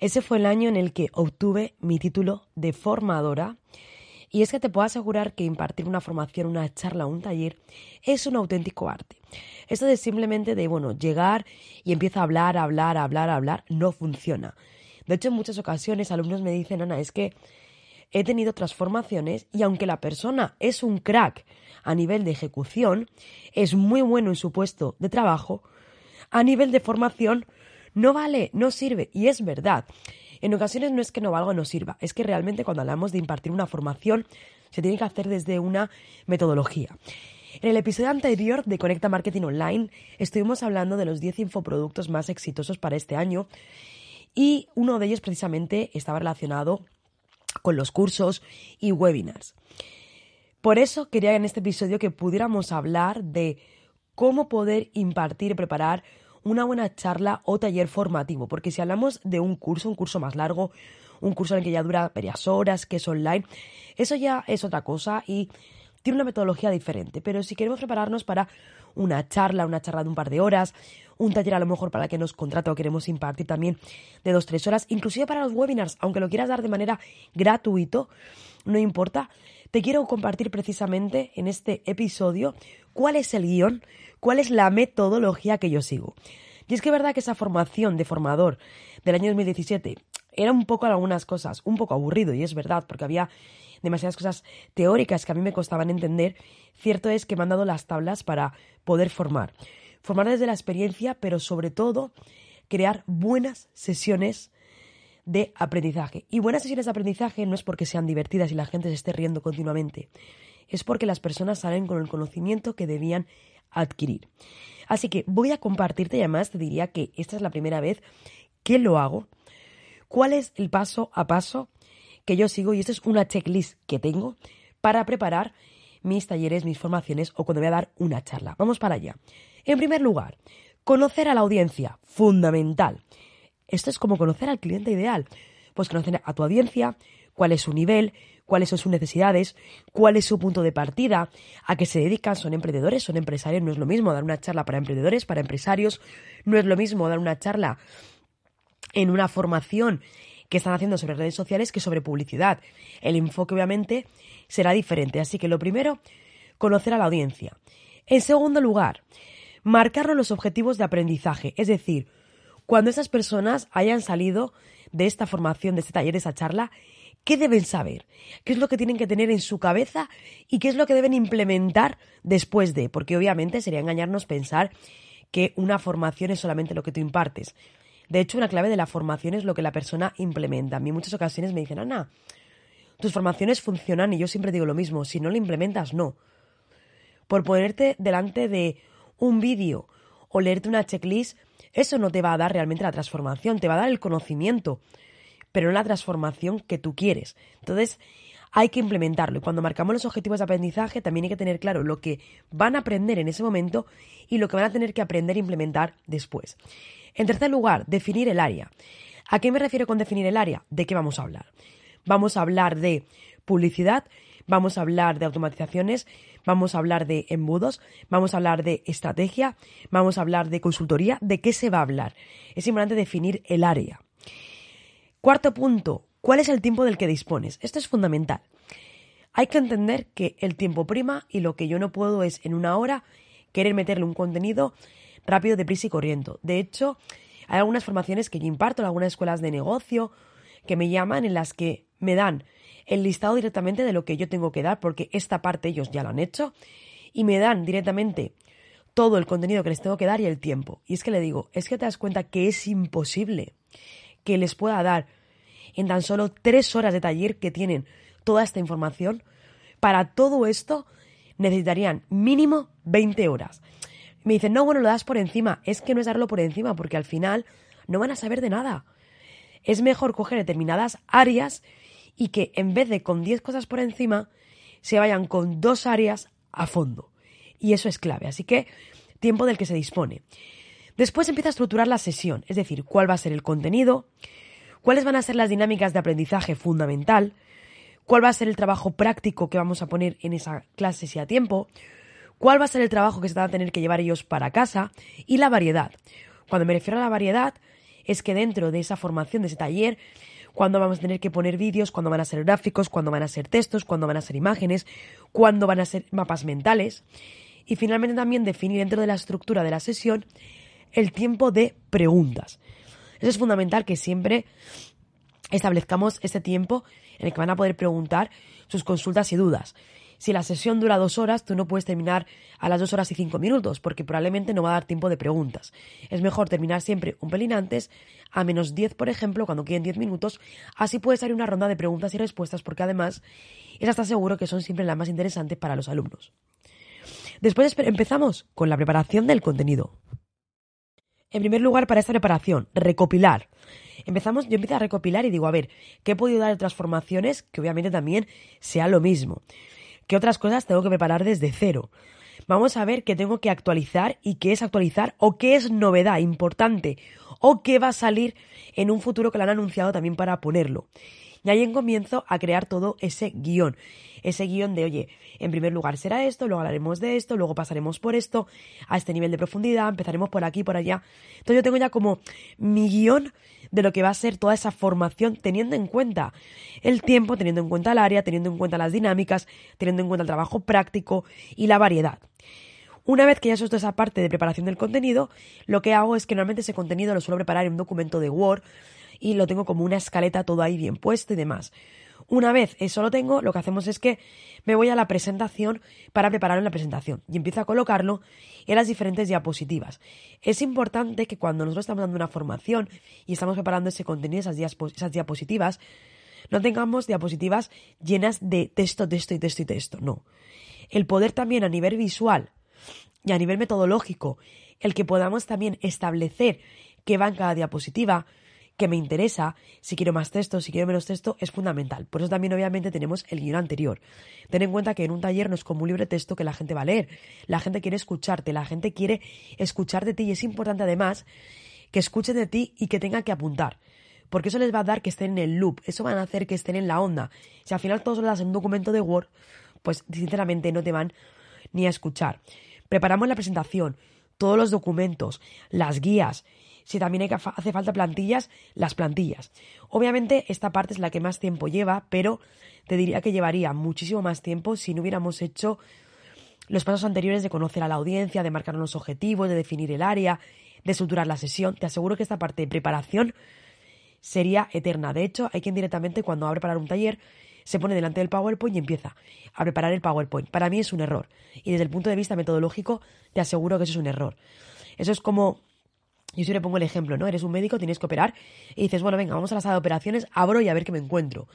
Ese fue el año en el que obtuve mi título de formadora. Y es que te puedo asegurar que impartir una formación, una charla, un taller es un auténtico arte. Esto de simplemente de, bueno, llegar y empiezo a hablar, hablar, hablar, hablar, no funciona. De hecho, en muchas ocasiones alumnos me dicen, Ana, es que he tenido transformaciones y aunque la persona es un crack a nivel de ejecución, es muy bueno en su puesto de trabajo, a nivel de formación no vale, no sirve. Y es verdad. En ocasiones no es que no valga o no sirva, es que realmente cuando hablamos de impartir una formación se tiene que hacer desde una metodología. En el episodio anterior de Conecta Marketing Online estuvimos hablando de los 10 infoproductos más exitosos para este año y uno de ellos precisamente estaba relacionado con los cursos y webinars. Por eso quería en este episodio que pudiéramos hablar de cómo poder impartir y preparar una buena charla o taller formativo, porque si hablamos de un curso, un curso más largo, un curso en el que ya dura varias horas, que es online, eso ya es otra cosa y tiene una metodología diferente. Pero si queremos prepararnos para una charla, una charla de un par de horas, un taller a lo mejor para que nos contrata o queremos impartir también de dos, tres horas, inclusive para los webinars, aunque lo quieras dar de manera gratuito, no importa. Te quiero compartir precisamente en este episodio cuál es el guion, cuál es la metodología que yo sigo. Y es que es verdad que esa formación de formador del año 2017 era un poco algunas cosas, un poco aburrido, y es verdad, porque había demasiadas cosas teóricas que a mí me costaban entender. Cierto es que me han dado las tablas para poder formar. Formar desde la experiencia, pero sobre todo crear buenas sesiones de aprendizaje. Y buenas sesiones de aprendizaje no es porque sean divertidas y la gente se esté riendo continuamente, es porque las personas salen con el conocimiento que debían adquirir. Así que voy a compartirte y además te diría que esta es la primera vez que lo hago. ¿Cuál es el paso a paso que yo sigo? Y esta es una checklist que tengo para preparar mis talleres, mis formaciones o cuando voy a dar una charla. Vamos para allá. En primer lugar, conocer a la audiencia, fundamental. Esto es como conocer al cliente ideal. Pues conocer a tu audiencia, cuál es su nivel, cuáles son sus necesidades, cuál es su punto de partida, a qué se dedican, son emprendedores, son empresarios, no es lo mismo dar una charla para emprendedores, para empresarios, no es lo mismo dar una charla en una formación que están haciendo sobre redes sociales que sobre publicidad. El enfoque obviamente será diferente, así que lo primero, conocer a la audiencia. En segundo lugar, marcarnos los objetivos de aprendizaje, es decir, cuando esas personas hayan salido de esta formación, de este taller, de esa charla, qué deben saber, qué es lo que tienen que tener en su cabeza y qué es lo que deben implementar después de, porque obviamente sería engañarnos pensar que una formación es solamente lo que tú impartes. De hecho, una clave de la formación es lo que la persona implementa. A mí en muchas ocasiones me dicen, Ana, tus formaciones funcionan y yo siempre digo lo mismo, si no lo implementas, no. Por ponerte delante de un vídeo o leerte una checklist, eso no te va a dar realmente la transformación, te va a dar el conocimiento pero no la transformación que tú quieres. Entonces, hay que implementarlo. Y cuando marcamos los objetivos de aprendizaje, también hay que tener claro lo que van a aprender en ese momento y lo que van a tener que aprender e implementar después. En tercer lugar, definir el área. ¿A qué me refiero con definir el área? ¿De qué vamos a hablar? Vamos a hablar de publicidad, vamos a hablar de automatizaciones, vamos a hablar de embudos, vamos a hablar de estrategia, vamos a hablar de consultoría. ¿De qué se va a hablar? Es importante definir el área. Cuarto punto, ¿cuál es el tiempo del que dispones? Esto es fundamental. Hay que entender que el tiempo prima y lo que yo no puedo es en una hora querer meterle un contenido rápido, deprisa y corriendo. De hecho, hay algunas formaciones que yo imparto en algunas escuelas de negocio que me llaman en las que me dan el listado directamente de lo que yo tengo que dar, porque esta parte ellos ya lo han hecho, y me dan directamente todo el contenido que les tengo que dar y el tiempo. Y es que le digo, es que te das cuenta que es imposible que les pueda dar en tan solo tres horas de taller que tienen toda esta información. Para todo esto necesitarían mínimo 20 horas. Me dicen, no, bueno, lo das por encima. Es que no es darlo por encima, porque al final no van a saber de nada. Es mejor coger determinadas áreas y que en vez de con 10 cosas por encima, se vayan con dos áreas a fondo. Y eso es clave. Así que tiempo del que se dispone. Después empieza a estructurar la sesión, es decir, cuál va a ser el contenido, cuáles van a ser las dinámicas de aprendizaje fundamental, cuál va a ser el trabajo práctico que vamos a poner en esa clase si a tiempo, cuál va a ser el trabajo que se van a tener que llevar ellos para casa y la variedad. Cuando me refiero a la variedad, es que dentro de esa formación, de ese taller, cuándo vamos a tener que poner vídeos, cuándo van a ser gráficos, cuándo van a ser textos, cuándo van a ser imágenes, cuándo van a ser mapas mentales. Y finalmente también definir dentro de la estructura de la sesión el tiempo de preguntas. Es fundamental que siempre establezcamos este tiempo en el que van a poder preguntar sus consultas y dudas. Si la sesión dura dos horas, tú no puedes terminar a las dos horas y cinco minutos, porque probablemente no va a dar tiempo de preguntas. Es mejor terminar siempre un pelín antes, a menos diez, por ejemplo, cuando queden diez minutos. Así puedes salir una ronda de preguntas y respuestas, porque además esa está seguro que son siempre las más interesantes para los alumnos. Después empezamos con la preparación del contenido. En primer lugar, para esta preparación, recopilar. Empezamos, yo empiezo a recopilar y digo, a ver, ¿qué he podido dar de transformaciones que obviamente también sea lo mismo? ¿Qué otras cosas tengo que preparar desde cero? Vamos a ver qué tengo que actualizar y qué es actualizar o qué es novedad importante o qué va a salir en un futuro que lo han anunciado también para ponerlo. Y ahí comienzo a crear todo ese guion. Ese guion de, oye, en primer lugar será esto, luego hablaremos de esto, luego pasaremos por esto, a este nivel de profundidad, empezaremos por aquí, por allá. Entonces yo tengo ya como mi guion de lo que va a ser toda esa formación teniendo en cuenta el tiempo, teniendo en cuenta el área, teniendo en cuenta las dinámicas, teniendo en cuenta el trabajo práctico y la variedad. Una vez que ya he hecho esa parte de preparación del contenido, lo que hago es que normalmente ese contenido lo suelo preparar en un documento de Word y lo tengo como una escaleta todo ahí bien puesto y demás. Una vez eso lo tengo, lo que hacemos es que me voy a la presentación para preparar la presentación y empiezo a colocarlo en las diferentes diapositivas. Es importante que cuando nosotros estamos dando una formación y estamos preparando ese contenido, esas, esas diapositivas, no tengamos diapositivas llenas de texto, texto y texto y texto. No. El poder también a nivel visual y a nivel metodológico, el que podamos también establecer qué va en cada diapositiva, que me interesa, si quiero más texto, si quiero menos texto, es fundamental. Por eso también obviamente tenemos el guion anterior. Ten en cuenta que en un taller no es como un libre texto que la gente va a leer. La gente quiere escucharte, la gente quiere escuchar de ti y es importante además que escuchen de ti y que tengan que apuntar. Porque eso les va a dar que estén en el loop, eso van a hacer que estén en la onda. Si al final todos lo en un documento de Word, pues sinceramente no te van ni a escuchar. Preparamos la presentación, todos los documentos, las guías, si también hace falta plantillas, las plantillas. Obviamente esta parte es la que más tiempo lleva, pero te diría que llevaría muchísimo más tiempo si no hubiéramos hecho los pasos anteriores de conocer a la audiencia, de marcar unos objetivos, de definir el área, de estructurar la sesión. Te aseguro que esta parte de preparación sería eterna. De hecho, hay quien directamente cuando va a preparar un taller se pone delante del PowerPoint y empieza a preparar el PowerPoint. Para mí es un error. Y desde el punto de vista metodológico, te aseguro que eso es un error. Eso es como yo siempre pongo el ejemplo, ¿no? Eres un médico, tienes que operar y dices, bueno, venga, vamos a la sala de operaciones, abro y a ver qué me encuentro.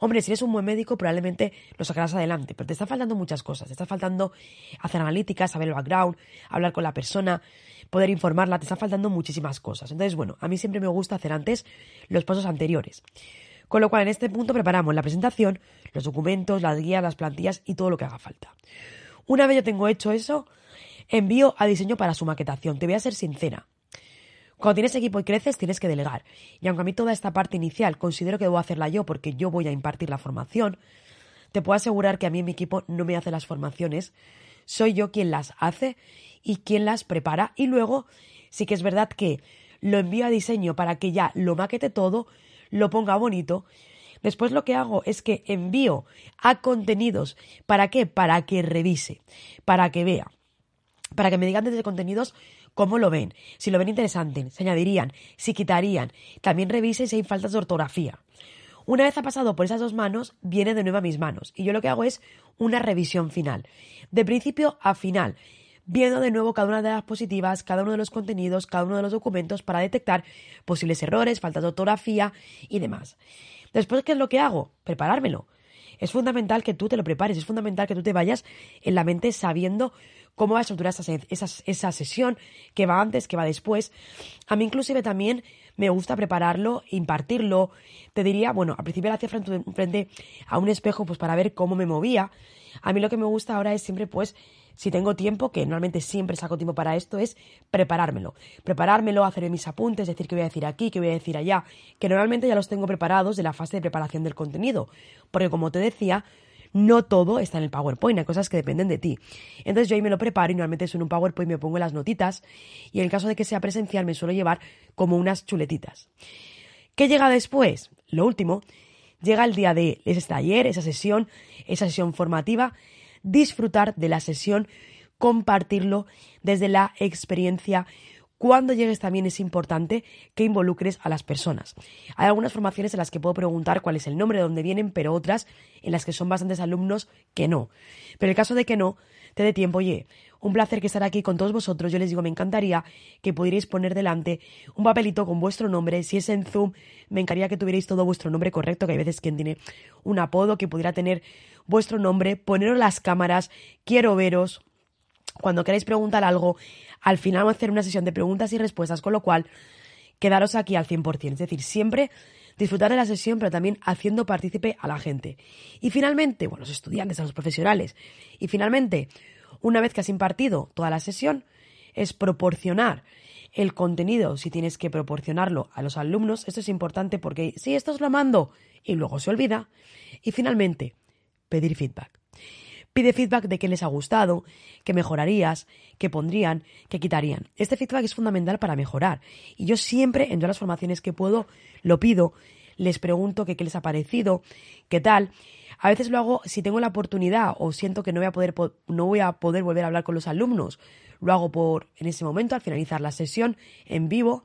Hombre, si eres un buen médico, probablemente lo sacarás adelante, pero te está faltando muchas cosas. Te está faltando hacer analíticas, saber el background, hablar con la persona, poder informarla, te está faltando muchísimas cosas. Entonces, bueno, a mí siempre me gusta hacer antes los pasos anteriores. Con lo cual, en este punto preparamos la presentación, los documentos, las guías, las plantillas y todo lo que haga falta. Una vez yo tengo hecho eso, envío a diseño para su maquetación. Te voy a ser sincera. Cuando tienes equipo y creces, tienes que delegar. Y aunque a mí toda esta parte inicial considero que debo hacerla yo porque yo voy a impartir la formación, te puedo asegurar que a mí mi equipo no me hace las formaciones. Soy yo quien las hace y quien las prepara. Y luego sí que es verdad que lo envío a diseño para que ya lo maquete todo, lo ponga bonito, Después lo que hago es que envío a contenidos. ¿Para qué? Para que revise, para que vea, para que me digan desde contenidos cómo lo ven, si lo ven interesante, se añadirían, si quitarían. También revise si hay faltas de ortografía. Una vez ha pasado por esas dos manos, viene de nuevo a mis manos. Y yo lo que hago es una revisión final. De principio a final viendo de nuevo cada una de las positivas, cada uno de los contenidos, cada uno de los documentos para detectar posibles errores, faltas de ortografía y demás. Después, ¿qué es lo que hago? Preparármelo. Es fundamental que tú te lo prepares, es fundamental que tú te vayas en la mente sabiendo cómo va a estructurar esa, sesión, qué va antes, qué va después. A mí inclusive también me gusta prepararlo, impartirlo. Te diría, bueno, al principio lo hacía frente, frente a un espejo pues para ver cómo me movía. A mí lo que me gusta ahora es siempre pues si tengo tiempo, que normalmente siempre saco tiempo para esto, es preparármelo. Preparármelo, hacer mis apuntes, decir qué voy a decir aquí, qué voy a decir allá, que normalmente ya los tengo preparados de la fase de preparación del contenido. Porque como te decía, no todo está en el PowerPoint, hay cosas que dependen de ti. Entonces yo ahí me lo preparo y normalmente es en un PowerPoint me pongo las notitas y en el caso de que sea presencial me suelo llevar como unas chuletitas. ¿Qué llega después? Lo último, llega el día de ese taller, esa sesión, esa sesión formativa disfrutar de la sesión, compartirlo desde la experiencia. Cuando llegues también es importante que involucres a las personas. Hay algunas formaciones en las que puedo preguntar cuál es el nombre, de dónde vienen, pero otras en las que son bastantes alumnos que no. Pero el caso de que no, te dé tiempo, oye, un placer que estar aquí con todos vosotros. Yo les digo, me encantaría que pudierais poner delante un papelito con vuestro nombre. Si es en Zoom, me encantaría que tuvierais todo vuestro nombre correcto, que hay veces quien tiene un apodo, que pudiera tener vuestro nombre, poneros las cámaras, quiero veros. Cuando queráis preguntar algo, al final vamos a hacer una sesión de preguntas y respuestas, con lo cual quedaros aquí al 100%. Es decir, siempre disfrutar de la sesión, pero también haciendo partícipe a la gente. Y finalmente, bueno, los estudiantes, a los profesionales. Y finalmente, una vez que has impartido toda la sesión, es proporcionar el contenido, si tienes que proporcionarlo a los alumnos. Esto es importante porque si esto os lo mando y luego se olvida. Y finalmente, pedir feedback. Pide feedback de qué les ha gustado, qué mejorarías, qué pondrían, qué quitarían. Este feedback es fundamental para mejorar. Y yo siempre, en todas las formaciones que puedo, lo pido, les pregunto qué les ha parecido, qué tal. A veces lo hago si tengo la oportunidad o siento que no voy a poder, no voy a poder volver a hablar con los alumnos. Lo hago por en ese momento, al finalizar la sesión, en vivo.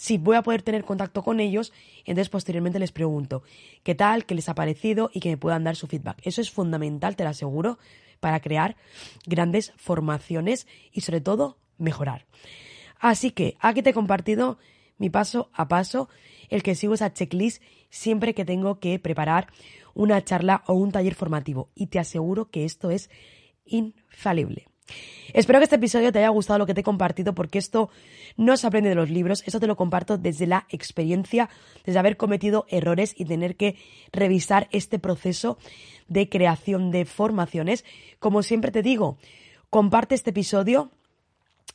Si voy a poder tener contacto con ellos, entonces posteriormente les pregunto qué tal, qué les ha parecido y que me puedan dar su feedback. Eso es fundamental, te lo aseguro, para crear grandes formaciones y sobre todo mejorar. Así que aquí te he compartido mi paso a paso, el que sigo esa checklist siempre que tengo que preparar una charla o un taller formativo y te aseguro que esto es infalible. Espero que este episodio te haya gustado lo que te he compartido porque esto no se aprende de los libros, esto te lo comparto desde la experiencia, desde haber cometido errores y tener que revisar este proceso de creación de formaciones. Como siempre te digo, comparte este episodio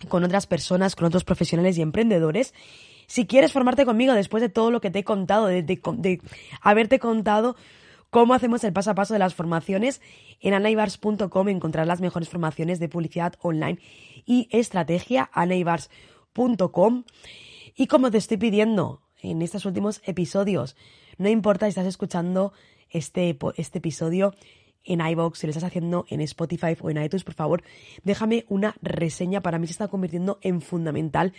con otras personas, con otros profesionales y emprendedores si quieres formarte conmigo después de todo lo que te he contado, de, haberte contado cómo hacemos el paso a paso de las formaciones, en anaibars.com encontrarás las mejores formaciones de publicidad online y estrategia, anaibars.com. Y como te estoy pidiendo en estos últimos episodios, no importa si estás escuchando este, este episodio en iVoox, si lo estás haciendo en Spotify o en iTunes, por favor, déjame una reseña. Para mí se está convirtiendo en fundamental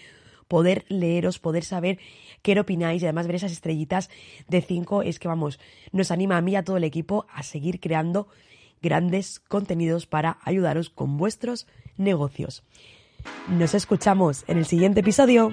poder leeros, poder saber qué opináis y además ver esas estrellitas de 5 es que vamos, nos anima a mí y a todo el equipo a seguir creando grandes contenidos para ayudaros con vuestros negocios. Nos escuchamos en el siguiente episodio.